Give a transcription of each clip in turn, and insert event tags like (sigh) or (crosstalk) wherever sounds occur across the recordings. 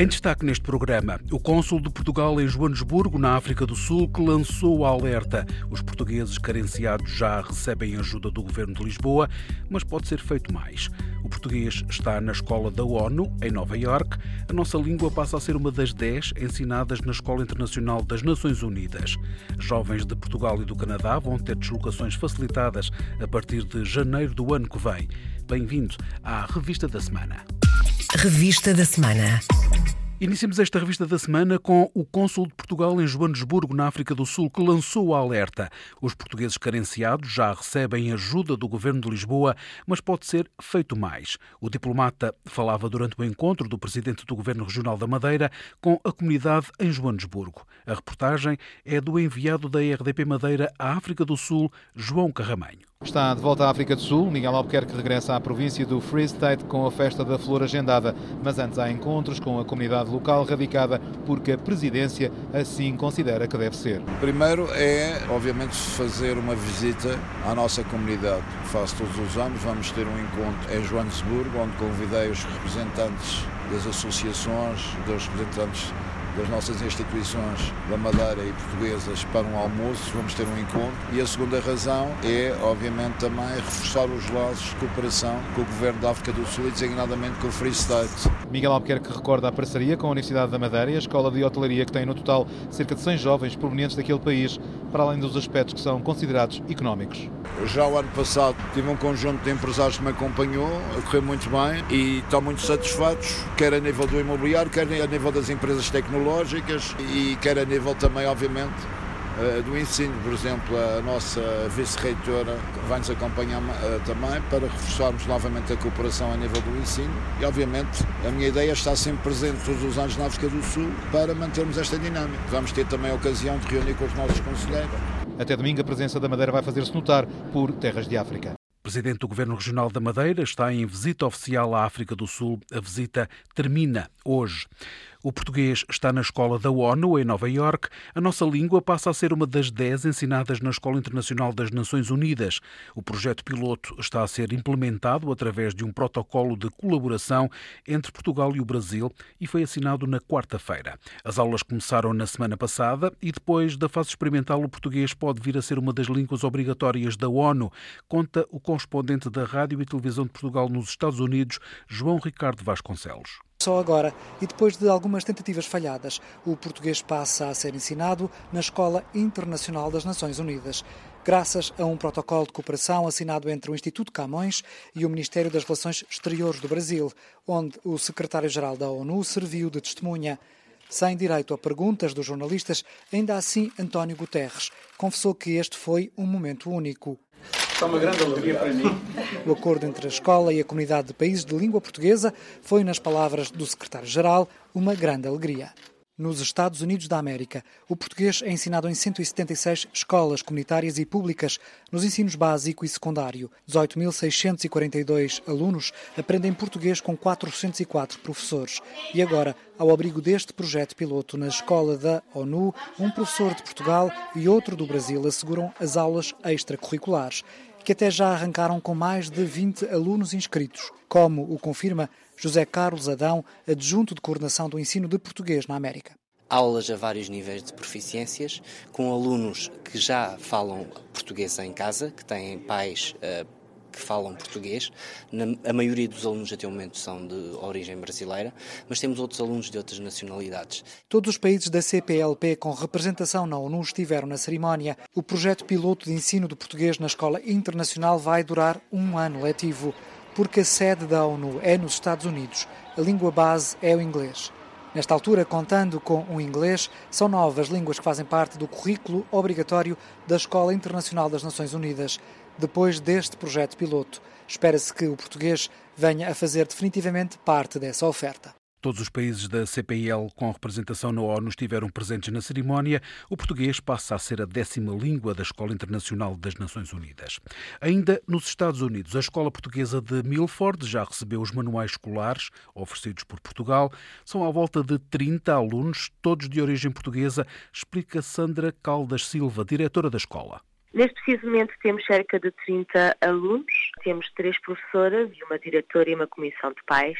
Em destaque neste programa, o cônsul de Portugal em Joanesburgo, na África do Sul, que lançou o alerta. Os portugueses carenciados já recebem ajuda do governo de Lisboa, mas pode ser feito mais. O português está na escola da ONU, em Nova Iorque. A nossa língua passa a ser uma das dez ensinadas na Escola Internacional das Nações Unidas. Jovens de Portugal e do Canadá vão ter deslocações facilitadas a partir de janeiro do ano que vem. Bem-vindo à Revista da Semana. Revista da Semana. Iniciamos esta revista da semana com o cônsul de Portugal em Joanesburgo, na África do Sul, que lançou o alerta. Os portugueses carenciados já recebem ajuda do governo de Lisboa, mas pode ser feito mais. O diplomata falava durante o encontro do presidente do governo regional da Madeira com a comunidade em Joanesburgo. A reportagem é do enviado da RDP Madeira à África do Sul, João Carramanho. Está de volta à África do Sul. Miguel Albuquerque regressa à província do Free State com a festa da flor agendada. Mas antes há encontros com a comunidade local radicada, porque a presidência assim considera que deve ser. Primeiro é, obviamente, fazer uma visita à nossa comunidade. Faço todos os anos. Vamos ter um encontro em Joanesburgo, onde convidei os representantes das associações, dos representantes das nossas instituições da Madeira e portuguesas para um almoço, vamos ter um encontro. E a segunda razão é, obviamente, também reforçar os laços de cooperação com o Governo da África do Sul e designadamente com o Free State. Miguel Albuquerque recorda a parceria com a Universidade da Madeira e a Escola de Hotelaria, que tem no total cerca de 100 jovens provenientes daquele país, para além dos aspectos que são considerados económicos. Já o ano passado tive um conjunto de empresários que me acompanhou, correu muito bem e estão muito satisfeitos, quer a nível do imobiliário, quer a nível das empresas tecnológicas e quer a nível também, obviamente, eh, do ensino. Por exemplo, a nossa vice-reitora vai-nos acompanhar eh, também para reforçarmos novamente a cooperação a nível do ensino e, obviamente, a minha ideia é estar sempre presente todos os anos na África do Sul para mantermos esta dinâmica. Vamos ter também a ocasião de reunir com os nossos conselheiros. Até domingo, a presença da Madeira vai fazer-se notar por terras de África. O Presidente do Governo Regional da Madeira está em visita oficial à África do Sul. A visita termina hoje. O português está na escola da ONU, em Nova Iorque. A nossa língua passa a ser uma das dez ensinadas na Escola Internacional das Nações Unidas. O projeto piloto está a ser implementado através de um protocolo de colaboração entre Portugal e o Brasil e foi assinado na quarta-feira. As aulas começaram na semana passada e depois da fase experimental o português pode vir a ser uma das línguas obrigatórias da ONU, conta o correspondente da Rádio e Televisão de Portugal nos Estados Unidos, João Ricardo Vasconcelos. Só agora, e depois de algumas tentativas falhadas, o português passa a ser ensinado na Escola Internacional das Nações Unidas, graças a um protocolo de cooperação assinado entre o Instituto Camões e o Ministério das Relações Exteriores do Brasil, onde o secretário-geral da ONU serviu de testemunha. Sem direito a perguntas dos jornalistas, ainda assim António Guterres confessou que este foi um momento único. É uma grande alegria para mim. (laughs) O acordo entre a escola e a comunidade de países de língua portuguesa foi, nas palavras do secretário-geral, uma grande alegria. Nos Estados Unidos da América, o português é ensinado em 176 escolas comunitárias e públicas, nos ensinos básico e secundário. 18.642 alunos aprendem português com 404 professores. E agora, ao abrigo deste projeto piloto na escola da ONU, um professor de Portugal e outro do Brasil asseguram as aulas extracurriculares, que até já arrancaram com mais de 20 alunos inscritos, como o confirma José Carlos Adão, adjunto de coordenação do ensino de português na América. Aulas a vários níveis de proficiências, com alunos que já falam português em casa, que têm pais uh, que falam português. a maioria dos alunos até o momento são de origem brasileira, mas temos outros alunos de outras nacionalidades. Todos os países da CPLP com representação na ONU estiveram na cerimónia. O projeto piloto de ensino do português na escola internacional vai durar um ano letivo, porque a sede da ONU é nos Estados Unidos. A língua base é o inglês. Nesta altura, contando com o inglês, são novas línguas que fazem parte do currículo obrigatório da Escola Internacional das Nações Unidas. Depois deste projeto piloto, espera-se que o português venha a fazer definitivamente parte dessa oferta. Todos os países da CPL com representação na ONU estiveram presentes na cerimónia. O português passa a ser a décima língua da Escola Internacional das Nações Unidas. Ainda nos Estados Unidos, a Escola Portuguesa de Milford já recebeu os manuais escolares oferecidos por Portugal. São à volta de 30 alunos, todos de origem portuguesa, explica Sandra Caldas Silva, diretora da escola. Neste preciso momento temos cerca de 30 alunos, temos três professoras e uma diretora e uma comissão de pais.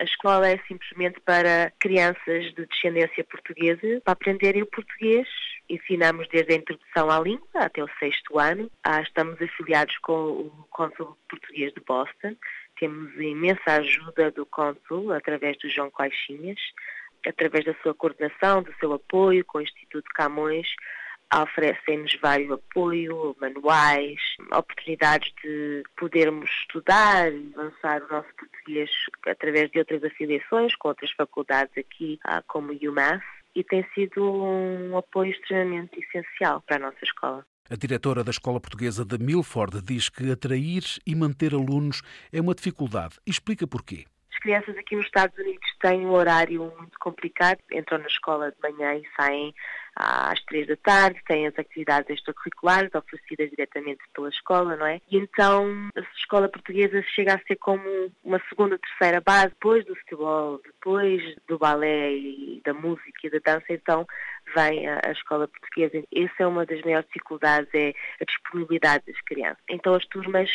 A escola é simplesmente para crianças de descendência portuguesa, para aprenderem o português. Ensinamos desde a introdução à língua até o sexto ano. Ah, estamos afiliados com o Cônsul Português de Boston. Temos imensa ajuda do Cônsul através do João Caixinhas, através da sua coordenação, do seu apoio com o Instituto Camões oferecem-nos vários apoio, manuais, oportunidades de podermos estudar avançar o nosso português através de outras afiliações com outras faculdades aqui, ah, como o UMass, e tem sido um apoio extremamente essencial para a nossa escola. A diretora da Escola Portuguesa de Milford diz que atrair e manter alunos é uma dificuldade. Explica porquê crianças aqui nos Estados Unidos têm um horário muito complicado, entram na escola de manhã e saem às três da tarde, têm as atividades extracurriculares oferecidas diretamente pela escola, não é? E então a escola portuguesa chega a ser como uma segunda, terceira base, depois do futebol, depois do balé e da música e da dança, então vem a, a escola portuguesa. Essa é uma das maiores dificuldades, é a disponibilidade das crianças. Então as turmas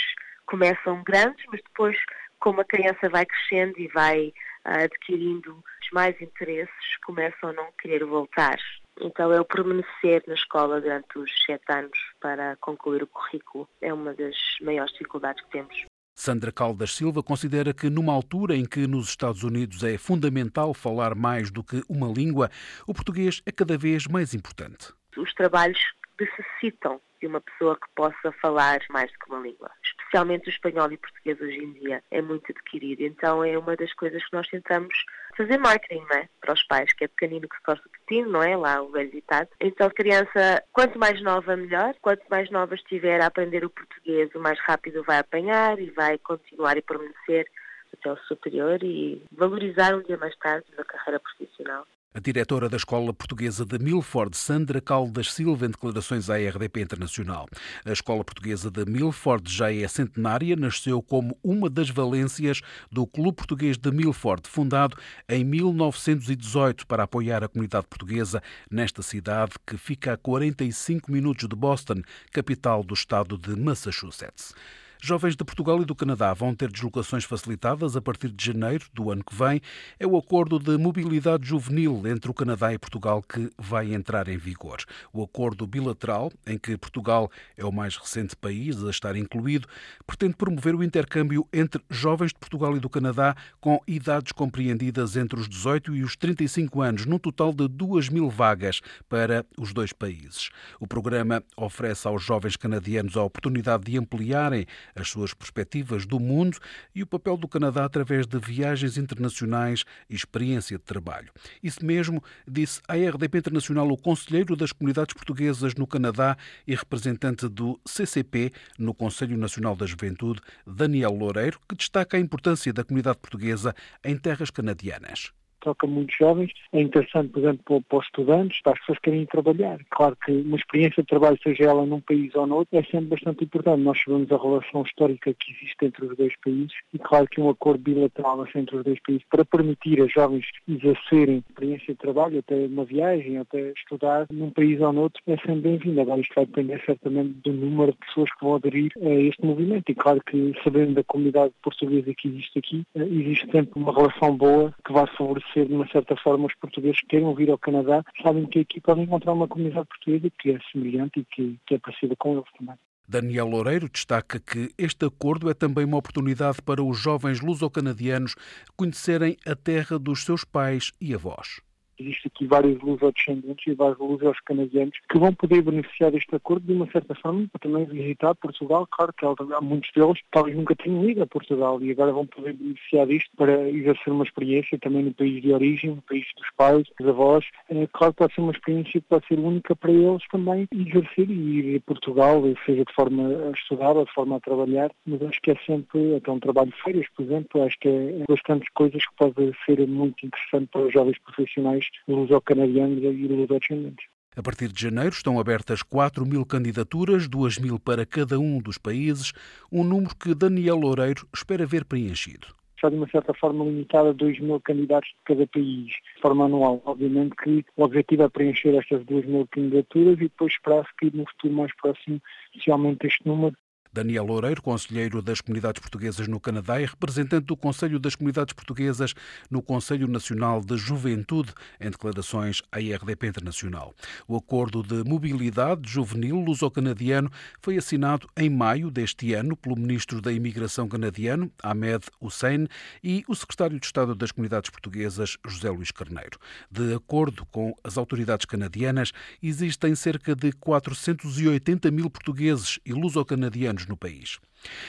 começam grandes, mas depois como a criança vai crescendo e vai uh, adquirindo mais interesses, começam a não querer voltar. Então, é o permanecer na escola durante os sete anos para concluir o currículo. É uma das maiores dificuldades que temos. Sandra Caldas Silva considera que, numa altura em que nos Estados Unidos é fundamental falar mais do que uma língua, o português é cada vez mais importante. Os trabalhos necessitam de uma pessoa que possa falar mais do que uma língua. Especialmente o espanhol e o português hoje em dia é muito adquirido. Então é uma das coisas que nós tentamos fazer marketing, não é? Para os pais, que é pequenino que se torce pequeno, não é? Lá o velho ditado. Então a criança, quanto mais nova, melhor. Quanto mais nova estiver a aprender o português, o mais rápido vai apanhar e vai continuar e permanecer até o superior e valorizar um dia mais tarde na carreira profissional. A diretora da Escola Portuguesa de Milford, Sandra Caldas Silva, em declarações à RDP Internacional. A Escola Portuguesa de Milford já é centenária, nasceu como uma das valências do Clube Português de Milford, fundado em 1918 para apoiar a comunidade portuguesa nesta cidade que fica a 45 minutos de Boston, capital do estado de Massachusetts. Jovens de Portugal e do Canadá vão ter deslocações facilitadas a partir de janeiro do ano que vem. É o acordo de mobilidade juvenil entre o Canadá e Portugal que vai entrar em vigor. O acordo bilateral, em que Portugal é o mais recente país a estar incluído, pretende promover o intercâmbio entre jovens de Portugal e do Canadá com idades compreendidas entre os 18 e os 35 anos, num total de 2 mil vagas para os dois países. O programa oferece aos jovens canadianos a oportunidade de ampliarem as suas perspectivas do mundo e o papel do Canadá através de viagens internacionais e experiência de trabalho. Isso mesmo disse à RDP Internacional o conselheiro das comunidades portuguesas no Canadá e representante do CCP no Conselho Nacional da Juventude, Daniel Loureiro, que destaca a importância da comunidade portuguesa em terras canadianas toca muitos jovens. É interessante, por exemplo, para os estudantes, para as pessoas que querem trabalhar. Claro que uma experiência de trabalho, seja ela num país ou noutro, é sempre bastante importante. Nós sabemos a relação histórica que existe entre os dois países e claro que um acordo bilateral entre os dois países para permitir a jovens exercerem experiência de trabalho, até uma viagem, até estudar num país ou noutro, é sempre bem-vindo. Agora isto vai depender certamente do número de pessoas que vão aderir a este movimento e claro que sabendo da comunidade portuguesa que existe aqui, eh, existe sempre uma relação boa que vai favorecer de uma certa forma, os portugueses que queiram vir ao Canadá, sabem que aqui podem encontrar uma comunidade portuguesa que é semelhante e que, que é parecida com eles também. Daniel Loureiro destaca que este acordo é também uma oportunidade para os jovens luso-canadianos conhecerem a terra dos seus pais e avós. Existe aqui vários luso-descendentes e vários luso-canadianos que vão poder beneficiar deste acordo de uma certa forma para também visitar Portugal. Claro que há muitos deles talvez nunca tenham ido a Portugal e agora vão poder beneficiar disto para exercer uma experiência também no país de origem, no país dos pais, dos avós. É, claro que pode ser uma experiência que pode ser única para eles também exercer e ir a Portugal, seja de forma a estudar ou de forma a trabalhar, mas acho que é sempre, até um trabalho de férias, por exemplo, acho que é bastantes coisas que podem ser muito interessante para os jovens profissionais luso-canadianos e luso-descendentes. A partir de janeiro estão abertas 4 mil candidaturas, 2 mil para cada um dos países, um número que Daniel Loureiro espera ver preenchido está de uma certa forma limitada a 2 mil candidatos de cada país, de forma anual. Obviamente que o objetivo é preencher estas 2 mil candidaturas e depois esperar-se que no futuro mais próximo se aumente este número Daniel Loureiro, conselheiro das comunidades portuguesas no Canadá e representante do Conselho das Comunidades Portuguesas no Conselho Nacional de Juventude, em declarações à IRDP Internacional. O acordo de mobilidade juvenil luso-canadiano foi assinado em maio deste ano pelo ministro da Imigração canadiano, Ahmed Hussein, e o secretário de Estado das Comunidades Portuguesas, José Luís Carneiro. De acordo com as autoridades canadianas, existem cerca de 480 mil portugueses e luso-canadianos anos no país.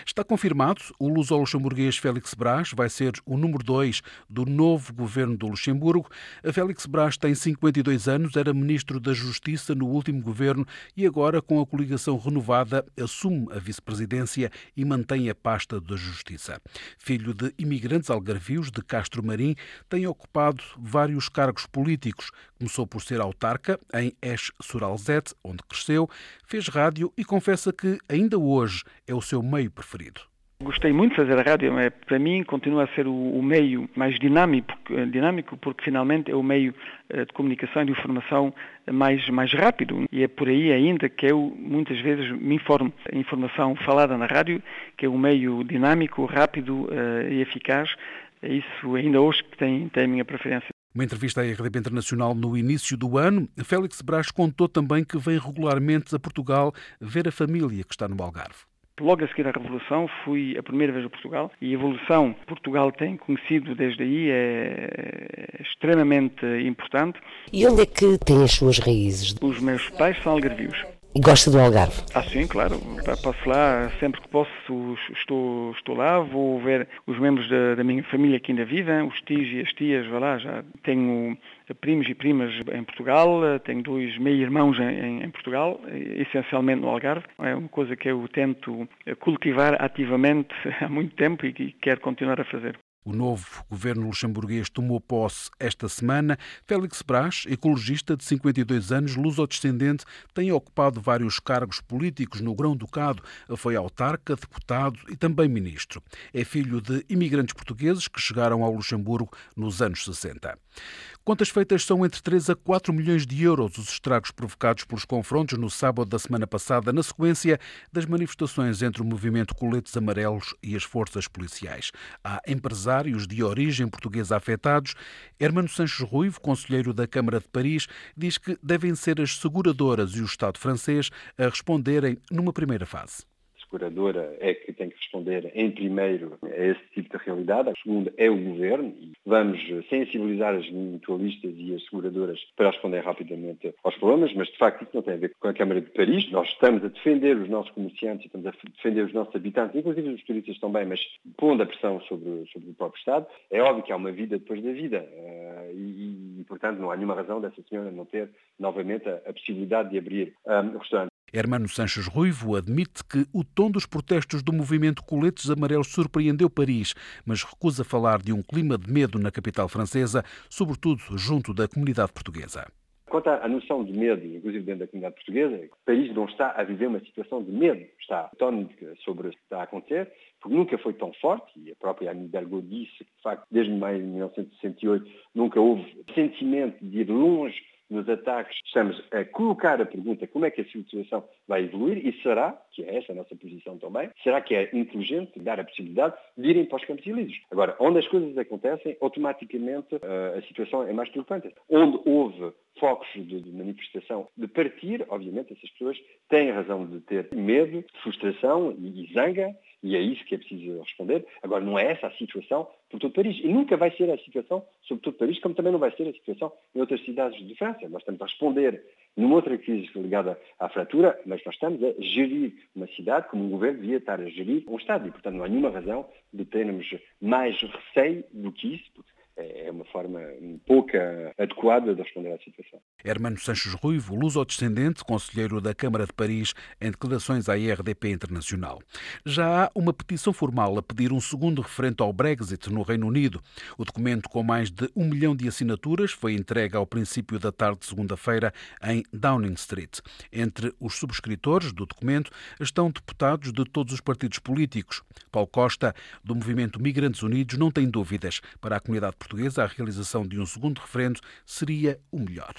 Está confirmado, o luso-luxemburguês Félix Brás vai ser o número 2 do novo governo do Luxemburgo. A Félix Brás tem 52 anos, era ministro da Justiça no último governo e agora, com a coligação renovada, assume a vice-presidência e mantém a pasta da Justiça. Filho de imigrantes algarvios de Castro Marim, tem ocupado vários cargos políticos. Começou por ser autarca em Esch-sur-Alzette, onde cresceu, fez rádio e confessa que ainda hoje é o seu meio preferido? Gostei muito de fazer a rádio, mas para mim continua a ser o, o meio mais dinâmico, dinâmico, porque finalmente é o meio eh, de comunicação e de informação mais, mais rápido. E é por aí ainda que eu muitas vezes me informo. A informação falada na rádio, que é um meio dinâmico, rápido uh, e eficaz, é isso ainda hoje que tem, tem a minha preferência. Uma entrevista à RDP Internacional no início do ano, Félix Brás contou também que vem regularmente a Portugal ver a família que está no Algarve. Logo a seguir à Revolução fui a primeira vez a Portugal e a evolução que Portugal tem conhecido desde aí é extremamente importante. E onde é que tem as suas raízes? Os meus pais são algarvios. Gosta do Algarve? Ah, sim, claro. Passo lá sempre que posso, estou, estou lá, vou ver os membros da, da minha família que ainda vivem, os tios e as tias, vá lá, já tenho primos e primas em Portugal, tenho dois meio-irmãos em, em, Portugal, essencialmente no Algarve. É uma coisa que eu tento cultivar ativamente (laughs) há muito tempo e que quero continuar a fazer. O novo governo luxemburguês tomou posse esta semana. Félix Brás, ecologista de 52 anos, luso-descendente, tem ocupado vários cargos políticos no Grão-Ducado. Foi autarca, deputado e também ministro. É filho de imigrantes portugueses que chegaram ao Luxemburgo nos anos 60. Contas feitas são entre 3 a 4 milhões de euros os estragos provocados pelos confrontos no sábado da semana passada, na sequência das manifestações entre o movimento Coletes Amarelos e as forças policiais. Há empresários de origem portuguesa afetados. Hermano Sanches Ruivo, conselheiro da Câmara de Paris, diz que devem ser as seguradoras e o Estado francês a responderem numa primeira fase seguradora é que tem que responder em primeiro a esse tipo de realidade, a segunda é o governo e vamos sensibilizar as mutualistas e as seguradoras para responder rapidamente aos problemas, mas de facto isso não tem a ver com a Câmara de Paris. Nós estamos a defender os nossos comerciantes, estamos a defender os nossos habitantes, inclusive os turistas também, mas pondo a pressão sobre, sobre o próprio Estado. É óbvio que há uma vida depois da vida uh, e, e, portanto, não há nenhuma razão dessa senhora não ter novamente a, a possibilidade de abrir um, o restaurante. Hermano Sanches Ruivo admite que o tom dos protestos do movimento Coletes Amarelos surpreendeu Paris, mas recusa falar de um clima de medo na capital francesa, sobretudo junto da comunidade portuguesa. Quanto à noção de medo, inclusive dentro da comunidade portuguesa, país não está a viver uma situação de medo. Está atónito sobre o que está a acontecer, porque nunca foi tão forte, e a própria Anne Hidalgo disse que, de facto, desde maio de 1968 nunca houve sentimento de ir longe nos ataques, estamos a colocar a pergunta como é que a situação vai evoluir e será, que é essa a nossa posição também, será que é inteligente dar a possibilidade de irem para os campos elíseos. Agora, onde as coisas acontecem, automaticamente uh, a situação é mais preocupante. Onde houve focos de, de, manifestação de partir, obviamente essas pessoas têm razão de ter medo, frustração e, e zanga E é isso que é preciso responder. Agora, não é essa a situação por todo Paris. E nunca vai ser a situação sobre todo Paris, como também não vai ser a situação em outras cidades de França. Nós estamos a responder numa outra crise ligada à fratura, mas nós estamos a gerir uma cidade como um governo devia estar a gerir um Estado. E, portanto, não há nenhuma razão de termos mais receio do que isso, porque é uma forma pouco adequada de responder à situação. Hermano Sanches Ruivo, luso-descendente, conselheiro da Câmara de Paris, em declarações à IRDP Internacional. Já há uma petição formal a pedir um segundo referendo ao Brexit no Reino Unido. O documento, com mais de um milhão de assinaturas, foi entregue ao princípio da tarde de segunda-feira em Downing Street. Entre os subscritores do documento estão deputados de todos os partidos políticos. Paulo Costa, do Movimento Migrantes Unidos, não tem dúvidas. Para a comunidade portuguesa, a realização de um segundo referendo seria o melhor.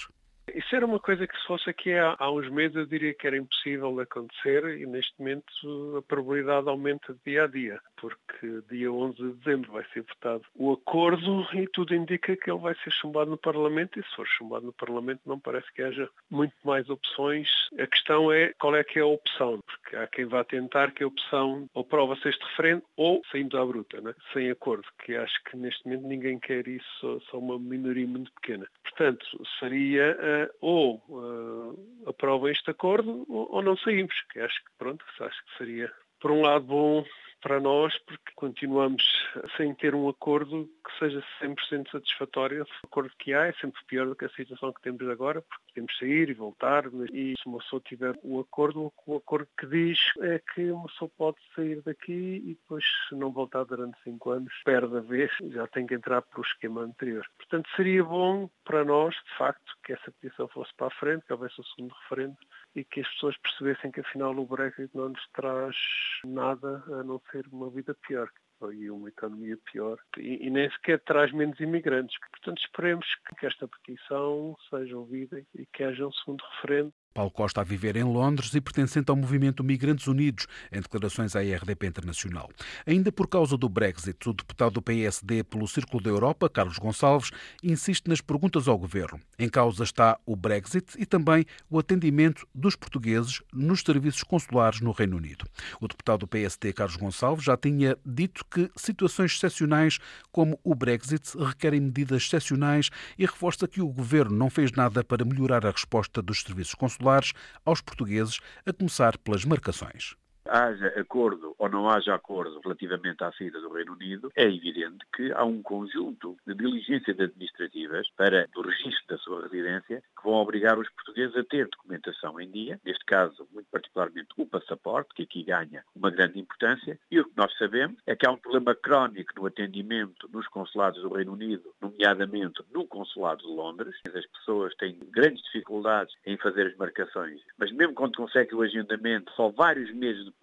Isso era uma coisa que se fosse aqui há, há, uns meses eu diria que era impossível de acontecer e neste momento a probabilidade aumenta dia a dia, porque dia 11 de dezembro vai ser votado o acordo e tudo indica que ele vai ser chumbado no Parlamento e se for chumbado no Parlamento não parece que haja muito mais opções. A questão é qual é que é a opção, porque há quem vá tentar que a opção ou prova-se este referendo ou saímos à bruta, né? sem acordo, que acho que neste momento ninguém quer isso, só uma minoria muito pequena. Portanto, seria uh, ou uh, aprovam este acordo ou, ou, não saímos, que acho que pronto, acho que seria por um lado bom para nós, porque continuamos sem ter um acordo que seja 100% satisfatório. O acordo que há é sempre pior do que a situação que temos agora, porque podemos sair e voltar, e se uma pessoa tiver o acordo, o acordo que diz é que uma pessoa pode sair daqui e depois, se não voltar durante cinco anos, perde a vez, já tem que entrar para o esquema anterior. Portanto, seria bom para nós, de facto, que essa petição fosse para a frente, que houvesse o segundo referendo e que as pessoas percebessem que afinal o Brexit não nos traz nada a não ser uma vida pior e uma economia pior e, e, nem sequer traz menos imigrantes. Portanto, esperemos que esta petição seja ouvida e que haja um segundo referendo Paulo Costa a viver em Londres e pertencente ao movimento Migrantes Unidos, em declarações à RDP Internacional. Ainda por causa do Brexit, o deputado do PSD pelo Círculo da Europa, Carlos Gonçalves, insiste nas perguntas ao governo. Em causa está o Brexit e também o atendimento dos portugueses nos serviços consulares no Reino Unido. O deputado do PSD, Carlos Gonçalves, já tinha dito que situações excepcionais como o Brexit requerem medidas excepcionais e reforça que o governo não fez nada para melhorar a resposta dos serviços consulares consulares aos portugueses, a começar pelas marcações haja acordo ou não haja acordo relativamente à saída do Reino Unido, é evidente que há um conjunto de diligências administrativas para o registro da sua residência que vão obrigar os portugueses a ter documentação em dia, neste caso, muito particularmente o passaporte, que aqui ganha uma grande importância, e o que nós sabemos é que há um problema crónico no atendimento nos consulados do Reino Unido, nomeadamente no consulado de Londres. As pessoas têm grandes dificuldades em fazer as marcações, mas mesmo quando conseguem o agendamento, só vários meses depois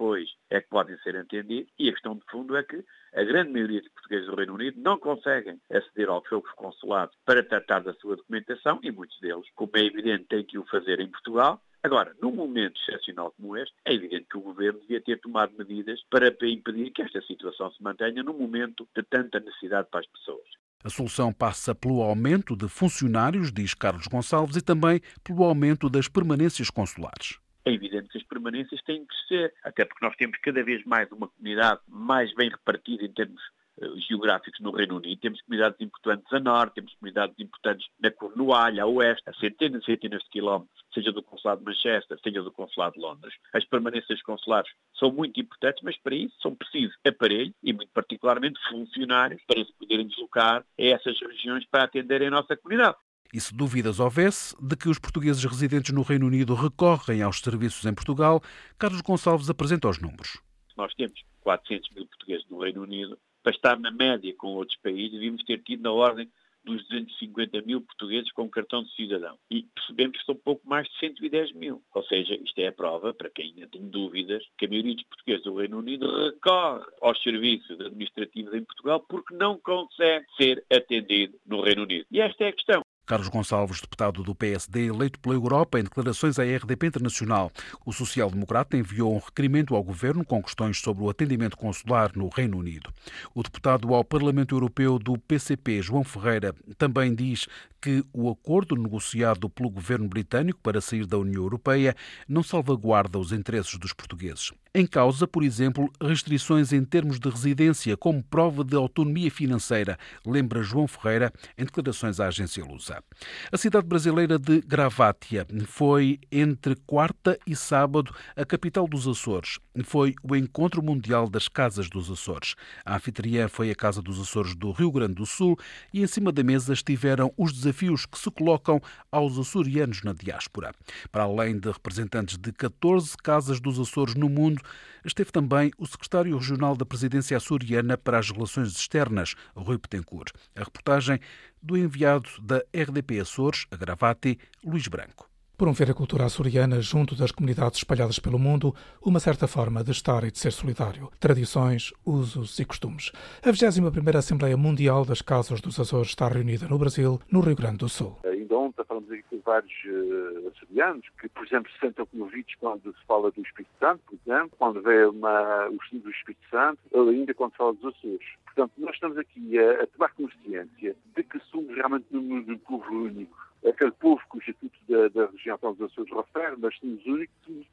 é que podem ser entendidos, e a questão de fundo é que a grande maioria dos portugueses do Reino Unido não conseguem aceder aos seus consulados para tratar da sua documentação e muitos deles, como é evidente, têm que o fazer em Portugal. Agora, num momento excepcional como este, é evidente que o Governo devia ter tomado medidas para impedir que esta situação se mantenha num momento de tanta necessidade para as pessoas. A solução passa pelo aumento de funcionários, diz Carlos Gonçalves, e também pelo aumento das permanências consulares é evidente que as permanências têm que ser, até porque nós temos cada vez mais uma comunidade mais bem repartida em termos uh, geográficos no Reino Unido. Temos comunidades importantes a norte, temos comunidades importantes na Cornualha, a oeste, a centenas e centenas de quilómetros, seja do Consulado de Manchester, seja do Consulado de Londres. As permanências consulares são muito importantes, mas para isso são precisos aparelhos e, muito particularmente, funcionários para se poderem deslocar a essas regiões para atenderem a nossa comunidade. E se dúvidas houvesse de que os portugueses residentes no Reino Unido recorrem aos serviços em Portugal, Carlos Gonçalves apresenta os números. Nós temos 400 mil portugueses no Reino Unido. Para estar na média com outros países, devíamos ter tido na ordem dos 250 mil portugueses com cartão de cidadão. E percebemos que são pouco mais de 110 mil. Ou seja, isto é a prova, para quem ainda tem dúvidas, que a maioria dos portugueses do Reino Unido recorre aos serviços administrativos em Portugal porque não consegue ser atendido no Reino Unido. E esta é a questão. Carlos Gonçalves, deputado do PSD, eleito pela Europa em declarações à RDP Internacional. O social-democrata enviou um requerimento ao governo com questões sobre o atendimento consular no Reino Unido. O deputado ao Parlamento Europeu do PCP, João Ferreira, também diz que o acordo negociado pelo governo britânico para sair da União Europeia não salvaguarda os interesses dos portugueses. Em causa, por exemplo, restrições em termos de residência como prova de autonomia financeira, lembra João Ferreira em declarações à agência Lusa. A cidade brasileira de Gravátia foi entre quarta e sábado a capital dos Açores. Foi o encontro mundial das casas dos Açores. A anfitriã foi a Casa dos Açores do Rio Grande do Sul e em cima da mesa estiveram os desafios que se colocam aos açorianos na diáspora. Para além de representantes de 14 casas dos Açores no mundo, esteve também o secretário regional da presidência açoriana para as relações externas, Rui Petencourt. A reportagem do enviado da RDP Açores, a Gravate, Luís Branco promover a cultura açoriana junto das comunidades espalhadas pelo mundo, uma certa forma de estar e de ser solidário, tradições, usos e costumes. A 21ª Assembleia Mundial das Casas dos Açores está reunida no Brasil, no Rio Grande do Sul. Ainda ontem falamos aqui com vários uh, açorianos que, por exemplo, se sentam comovidos quando se fala do Espírito Santo, por exemplo, quando vê uma, o símbolo do Espírito Santo, ou ainda quando se fala dos Açores. Portanto, nós estamos aqui a, a tomar consciência de que somos realmente um povo único aquele povo que o Instituto da, da Região dos Açores refere, mas somos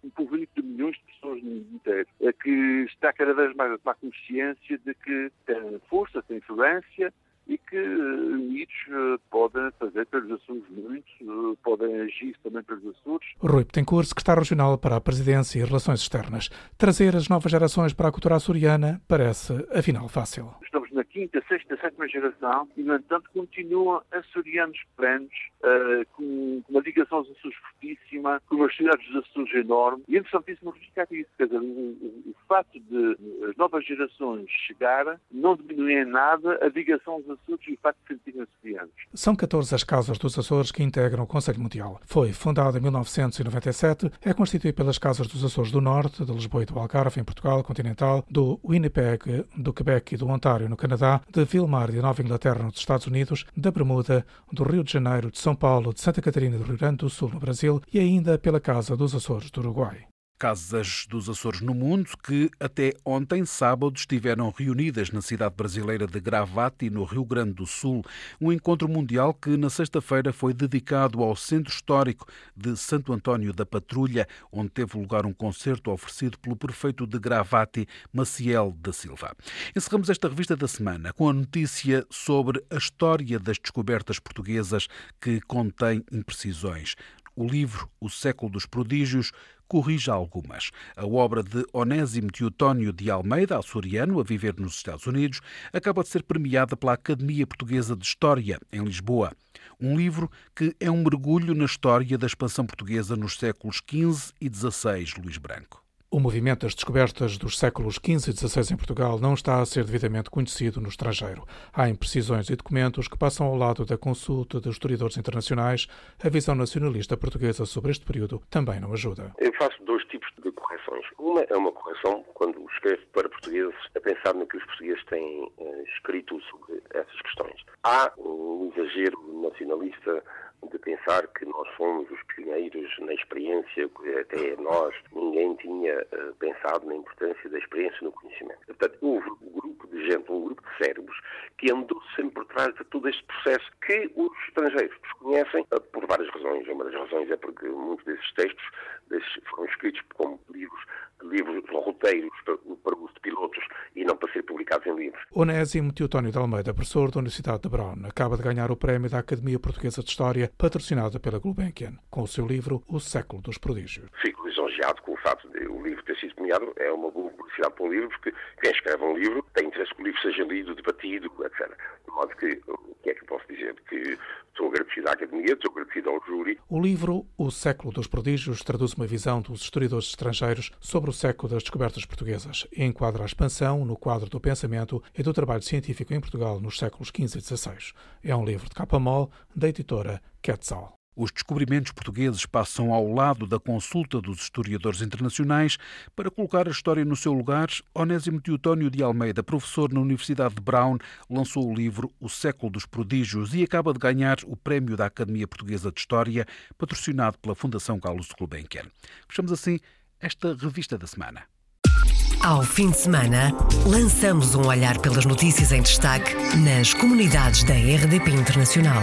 um povo único de milhões de pessoas no mundo inteiro, é que está cada vez mais a tomar consciência de que tem força, tem influência e que unidos eh, podem fazer pelos Açores muito, eh, podem agir também pelos Açores. Rui Petencourt, secretário regional para a Presidência e Relações Externas. Trazer as novas gerações para a cultura açoriana parece, afinal, fácil. Estamos na quinta, sexta, sétima geração e, no entanto, continuam açorianos plenos, uh, com, com, uma ligação aos Açores fortíssima, com uma cidade dos Açores enorme. E é interessantíssimo verificar isso. Quer dizer, o, o, o facto de as novas gerações chegarem não diminui em nada a ligação aos Açores e o facto de sentirem açorianos. São 14 as casas dos Açores que integram o Conselho Mundial. Foi fundada em 1997, é constituída pelas casas dos Açores do Norte, de Lisboa e do Algarve, em Portugal continental, do Winnipeg, do Quebec e do Ontário, no Canadá, de Vilmar de Nova Inglaterra, nos Estados Unidos, da Bermuda, do Rio de Janeiro, de São Paulo, de Santa Catarina do Rio Grande do Sul, no Brasil, e ainda pela Casa dos Açores do Uruguai. Casas dos Açores no Mundo, que até ontem, sábado, estiveram reunidas na cidade brasileira de Gravati, no Rio Grande do Sul. Um encontro mundial que, na sexta-feira, foi dedicado ao Centro Histórico de Santo António da Patrulha, onde teve lugar um concerto oferecido pelo prefeito de Gravati, Maciel da Silva. Encerramos esta revista da semana com a notícia sobre a história das descobertas portuguesas que contém imprecisões. O livro O Século dos Prodígios corrige algumas. A obra de Onésimo Teotónio de Almeida, açoriano, a viver nos Estados Unidos, acaba de ser premiada pela Academia Portuguesa de História, em Lisboa. Um livro que é um mergulho na história da expansão portuguesa nos séculos XV e XVI, Luís Branco. O movimento das descobertas dos séculos XV e XVI em Portugal não está a ser devidamente conhecido no estrangeiro. Há imprecisões e documentos que passam ao lado da consulta de historiadores internacionais. A visão nacionalista portuguesa sobre este período também não ajuda. Eu faço dois tipos de correções. Uma é uma correção quando escrevo para portugueses a pensar no que os portugueses têm uh, escrito sobre essas questões. Há um exagero nacionalista de pensar que nós fomos os pioneiros na experiência, que até nós ninguém tinha uh, pensado na importância da experiência no conhecimento. Portanto, houve um grupo de gente, um grupo de cérebros, que andou sempre por trás de todo este processo que os estrangeiros desconhecem uh, por várias razões. Uma das razões é porque muitos desses textos desses, foram escritos como livros, livros roteiros para, para uso de pilotos e não para ser publicados em livros. Onésimo Teotónio de Almeida, professor da Universidade de Brown, acaba de ganhar o prémio da Academia Portuguesa de História patrocinada pela Gulbenkian, com o seu livro O Século dos Prodígios. Fico lisonjeado com o fato de o livro ter sido premiado. É uma boa publicidade para um livro, porque quem escreve um livro tem interesse que o livro seja lido, debatido, etc. De modo que, o que é que eu posso dizer? Que à Academia, ao júri. O livro O Século dos Prodígios traduz uma visão dos historiadores estrangeiros sobre o século das descobertas portuguesas e enquadra a expansão no quadro do pensamento e do trabalho científico em Portugal nos séculos XV e XVI. É um livro de capa mole da editora Quetzal. Os descobrimentos portugueses passam ao lado da consulta dos historiadores internacionais para colocar a história no seu lugar. Onésimo Teotónio de Almeida, professor na Universidade de Brown, lançou o livro O Século dos Prodígios e acaba de ganhar o prémio da Academia Portuguesa de História, patrocinado pela Fundação Carlos Gulbenkian. Fechamos assim esta revista da semana. Ao fim de semana, lançamos um olhar pelas notícias em destaque nas comunidades da RDP Internacional.